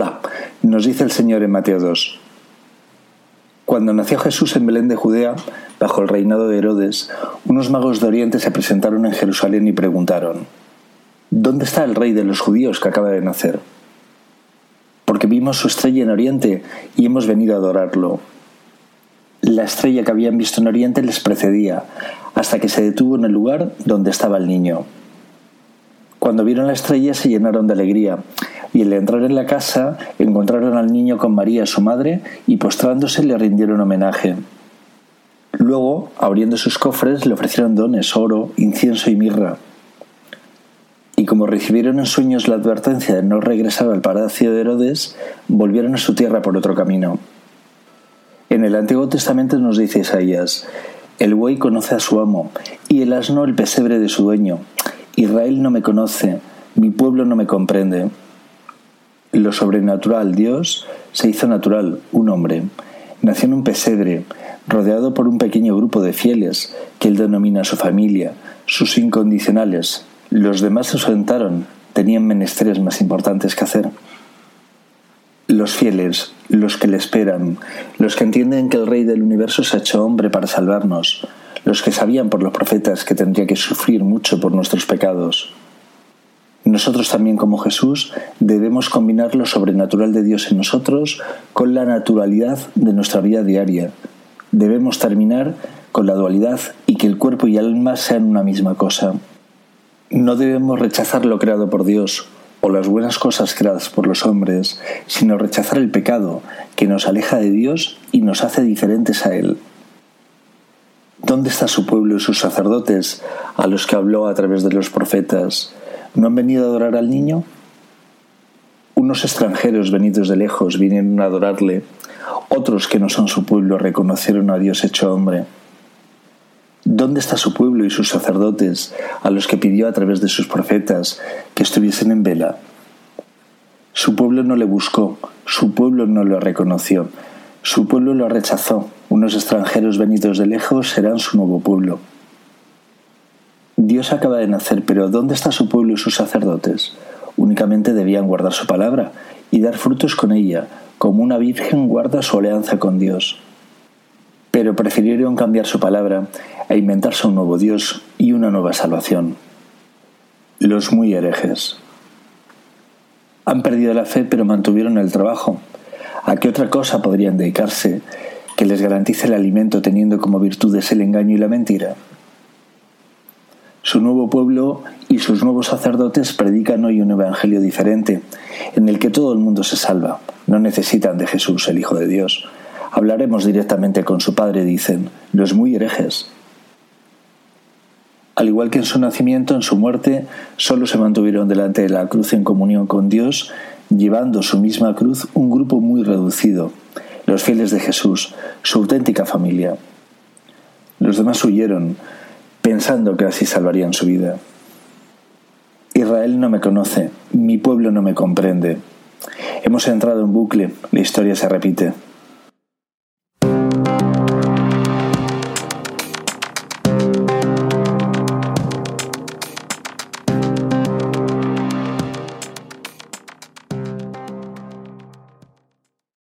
Hola, nos dice el Señor en Mateo 2. Cuando nació Jesús en Belén de Judea, bajo el reinado de Herodes, unos magos de Oriente se presentaron en Jerusalén y preguntaron, ¿Dónde está el rey de los judíos que acaba de nacer? Porque vimos su estrella en Oriente y hemos venido a adorarlo. La estrella que habían visto en Oriente les precedía, hasta que se detuvo en el lugar donde estaba el niño. Cuando vieron la estrella se llenaron de alegría y al entrar en la casa encontraron al niño con María, su madre, y postrándose le rindieron homenaje. Luego, abriendo sus cofres, le ofrecieron dones, oro, incienso y mirra. Y como recibieron en sueños la advertencia de no regresar al palacio de Herodes, volvieron a su tierra por otro camino. En el Antiguo Testamento nos dice Isaías, el buey conoce a su amo, y el asno el pesebre de su dueño. Israel no me conoce, mi pueblo no me comprende. Lo sobrenatural, Dios, se hizo natural, un hombre. Nació en un pesebre, rodeado por un pequeño grupo de fieles, que él denomina su familia, sus incondicionales. Los demás se ausentaron, tenían menesteres más importantes que hacer. Los fieles, los que le esperan, los que entienden que el Rey del universo se ha hecho hombre para salvarnos, los que sabían por los profetas que tendría que sufrir mucho por nuestros pecados, nosotros también como Jesús debemos combinar lo sobrenatural de Dios en nosotros con la naturalidad de nuestra vida diaria. Debemos terminar con la dualidad y que el cuerpo y el alma sean una misma cosa. No debemos rechazar lo creado por Dios o las buenas cosas creadas por los hombres, sino rechazar el pecado que nos aleja de Dios y nos hace diferentes a Él. ¿Dónde está su pueblo y sus sacerdotes a los que habló a través de los profetas? ¿No han venido a adorar al niño? Unos extranjeros venidos de lejos vinieron a adorarle, otros que no son su pueblo reconocieron a Dios hecho hombre. ¿Dónde está su pueblo y sus sacerdotes, a los que pidió a través de sus profetas que estuviesen en vela? Su pueblo no le buscó, su pueblo no lo reconoció, su pueblo lo rechazó. Unos extranjeros venidos de lejos serán su nuevo pueblo. Dios acaba de nacer, pero ¿dónde está su pueblo y sus sacerdotes? Únicamente debían guardar su palabra y dar frutos con ella, como una virgen guarda su alianza con Dios. Pero prefirieron cambiar su palabra e inventarse un nuevo Dios y una nueva salvación. Los muy herejes. Han perdido la fe pero mantuvieron el trabajo. ¿A qué otra cosa podrían dedicarse que les garantice el alimento teniendo como virtudes el engaño y la mentira? Su nuevo pueblo y sus nuevos sacerdotes predican hoy un evangelio diferente, en el que todo el mundo se salva. No necesitan de Jesús, el Hijo de Dios. Hablaremos directamente con su Padre, dicen, los muy herejes. Al igual que en su nacimiento, en su muerte, solo se mantuvieron delante de la cruz en comunión con Dios, llevando su misma cruz un grupo muy reducido, los fieles de Jesús, su auténtica familia. Los demás huyeron, pensando que así salvarían su vida. Israel no me conoce, mi pueblo no me comprende. Hemos entrado en bucle, la historia se repite.